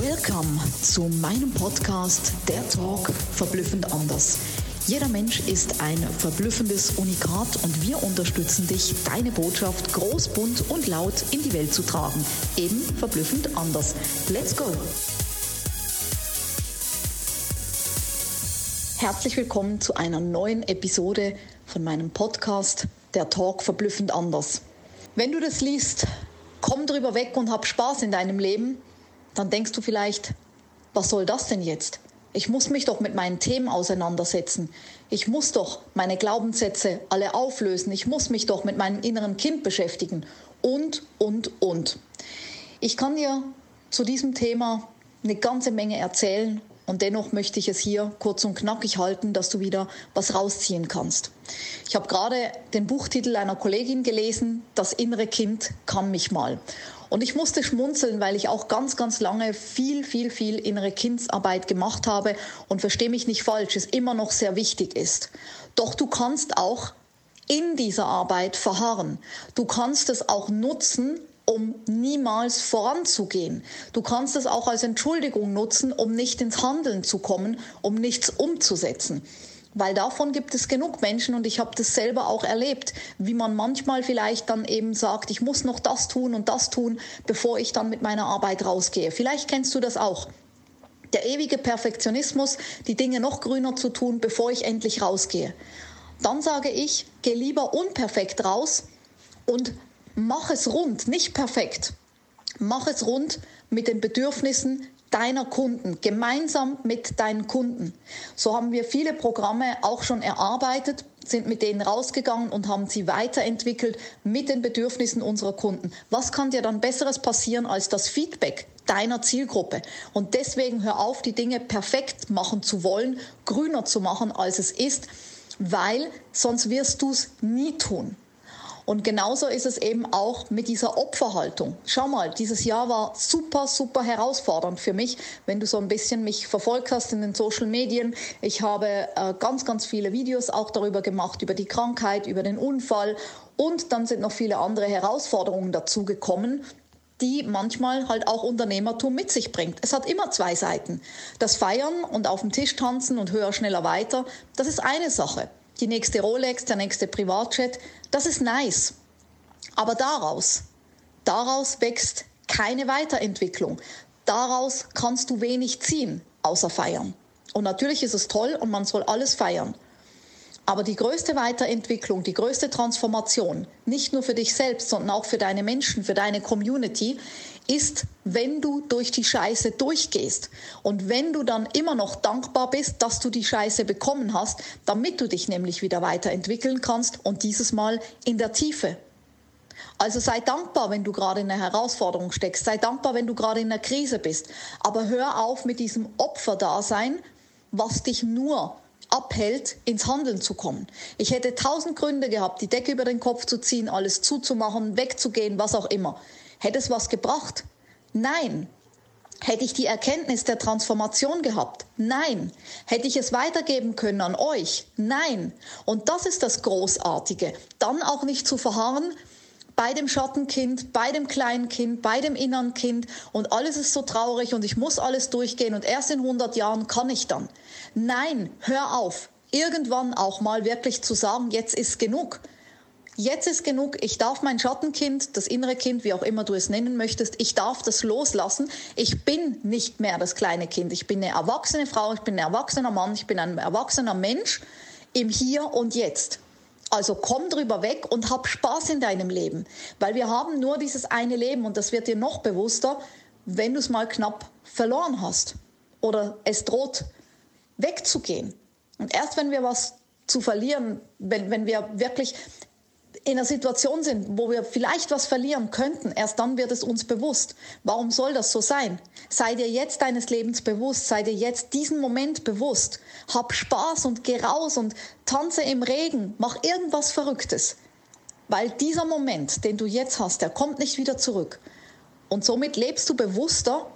Welcome zu meinem Podcast Der Talk verblüffend anders. Jeder Mensch ist ein verblüffendes Unikat und wir unterstützen dich, deine Botschaft groß, bunt und laut in die Welt zu tragen. Eben verblüffend anders. Let's go! Herzlich willkommen zu einer neuen Episode von meinem Podcast Der Talk verblüffend anders. Wenn du das liest, komm drüber weg und hab Spaß in deinem Leben dann denkst du vielleicht, was soll das denn jetzt? Ich muss mich doch mit meinen Themen auseinandersetzen. Ich muss doch meine Glaubenssätze alle auflösen. Ich muss mich doch mit meinem inneren Kind beschäftigen. Und, und, und. Ich kann dir zu diesem Thema eine ganze Menge erzählen und dennoch möchte ich es hier kurz und knackig halten, dass du wieder was rausziehen kannst. Ich habe gerade den Buchtitel einer Kollegin gelesen, Das innere Kind kann mich mal. Und ich musste schmunzeln, weil ich auch ganz, ganz lange viel, viel, viel innere Kindsarbeit gemacht habe und verstehe mich nicht falsch, es immer noch sehr wichtig ist. Doch du kannst auch in dieser Arbeit verharren. Du kannst es auch nutzen, um niemals voranzugehen. Du kannst es auch als Entschuldigung nutzen, um nicht ins Handeln zu kommen, um nichts umzusetzen. Weil davon gibt es genug Menschen und ich habe das selber auch erlebt, wie man manchmal vielleicht dann eben sagt, ich muss noch das tun und das tun, bevor ich dann mit meiner Arbeit rausgehe. Vielleicht kennst du das auch. Der ewige Perfektionismus, die Dinge noch grüner zu tun, bevor ich endlich rausgehe. Dann sage ich, geh lieber unperfekt raus und mach es rund, nicht perfekt. Mach es rund mit den Bedürfnissen deiner Kunden, gemeinsam mit deinen Kunden. So haben wir viele Programme auch schon erarbeitet, sind mit denen rausgegangen und haben sie weiterentwickelt mit den Bedürfnissen unserer Kunden. Was kann dir dann besseres passieren als das Feedback deiner Zielgruppe? Und deswegen hör auf, die Dinge perfekt machen zu wollen, grüner zu machen, als es ist, weil sonst wirst du es nie tun. Und genauso ist es eben auch mit dieser Opferhaltung. Schau mal, dieses Jahr war super, super herausfordernd für mich, wenn du so ein bisschen mich verfolgt hast in den Social Medien. Ich habe äh, ganz, ganz viele Videos auch darüber gemacht, über die Krankheit, über den Unfall. Und dann sind noch viele andere Herausforderungen dazugekommen, die manchmal halt auch Unternehmertum mit sich bringt. Es hat immer zwei Seiten. Das Feiern und auf dem Tisch tanzen und höher, schneller, weiter, das ist eine Sache die nächste Rolex, der nächste Privatjet. Das ist nice. Aber daraus, daraus wächst keine Weiterentwicklung. Daraus kannst du wenig ziehen, außer feiern. Und natürlich ist es toll und man soll alles feiern. Aber die größte Weiterentwicklung, die größte Transformation, nicht nur für dich selbst, sondern auch für deine Menschen, für deine Community, ist, wenn du durch die Scheiße durchgehst. Und wenn du dann immer noch dankbar bist, dass du die Scheiße bekommen hast, damit du dich nämlich wieder weiterentwickeln kannst und dieses Mal in der Tiefe. Also sei dankbar, wenn du gerade in einer Herausforderung steckst, sei dankbar, wenn du gerade in einer Krise bist, aber hör auf mit diesem Opferdasein, was dich nur abhält, ins Handeln zu kommen. Ich hätte tausend Gründe gehabt, die Decke über den Kopf zu ziehen, alles zuzumachen, wegzugehen, was auch immer. Hätte es was gebracht? Nein. Hätte ich die Erkenntnis der Transformation gehabt? Nein. Hätte ich es weitergeben können an euch? Nein. Und das ist das Großartige. Dann auch nicht zu verharren, bei dem Schattenkind, bei dem kleinen Kind, bei dem inneren Kind und alles ist so traurig und ich muss alles durchgehen und erst in 100 Jahren kann ich dann. Nein, hör auf. Irgendwann auch mal wirklich zu sagen, jetzt ist genug. Jetzt ist genug, ich darf mein Schattenkind, das innere Kind, wie auch immer du es nennen möchtest, ich darf das loslassen. Ich bin nicht mehr das kleine Kind. Ich bin eine erwachsene Frau, ich bin ein erwachsener Mann, ich bin ein erwachsener Mensch im Hier und Jetzt. Also komm drüber weg und hab Spaß in deinem Leben, weil wir haben nur dieses eine Leben und das wird dir noch bewusster, wenn du es mal knapp verloren hast oder es droht wegzugehen. Und erst wenn wir was zu verlieren, wenn, wenn wir wirklich in einer Situation sind, wo wir vielleicht was verlieren könnten, erst dann wird es uns bewusst. Warum soll das so sein? Sei dir jetzt deines Lebens bewusst, sei dir jetzt diesen Moment bewusst. Hab Spaß und geh raus und tanze im Regen, mach irgendwas Verrücktes. Weil dieser Moment, den du jetzt hast, der kommt nicht wieder zurück. Und somit lebst du bewusster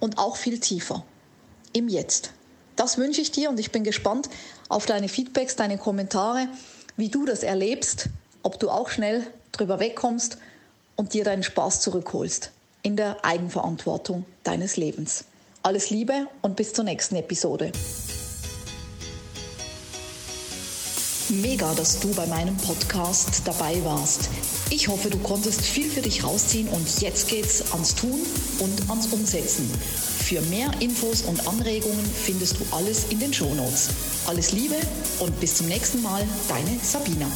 und auch viel tiefer. Im Jetzt. Das wünsche ich dir und ich bin gespannt auf deine Feedbacks, deine Kommentare, wie du das erlebst ob du auch schnell drüber wegkommst und dir deinen Spaß zurückholst in der Eigenverantwortung deines Lebens. Alles Liebe und bis zur nächsten Episode. Mega, dass du bei meinem Podcast dabei warst. Ich hoffe, du konntest viel für dich rausziehen und jetzt geht's ans Tun und ans Umsetzen. Für mehr Infos und Anregungen findest du alles in den Shownotes. Alles Liebe und bis zum nächsten Mal, deine Sabina.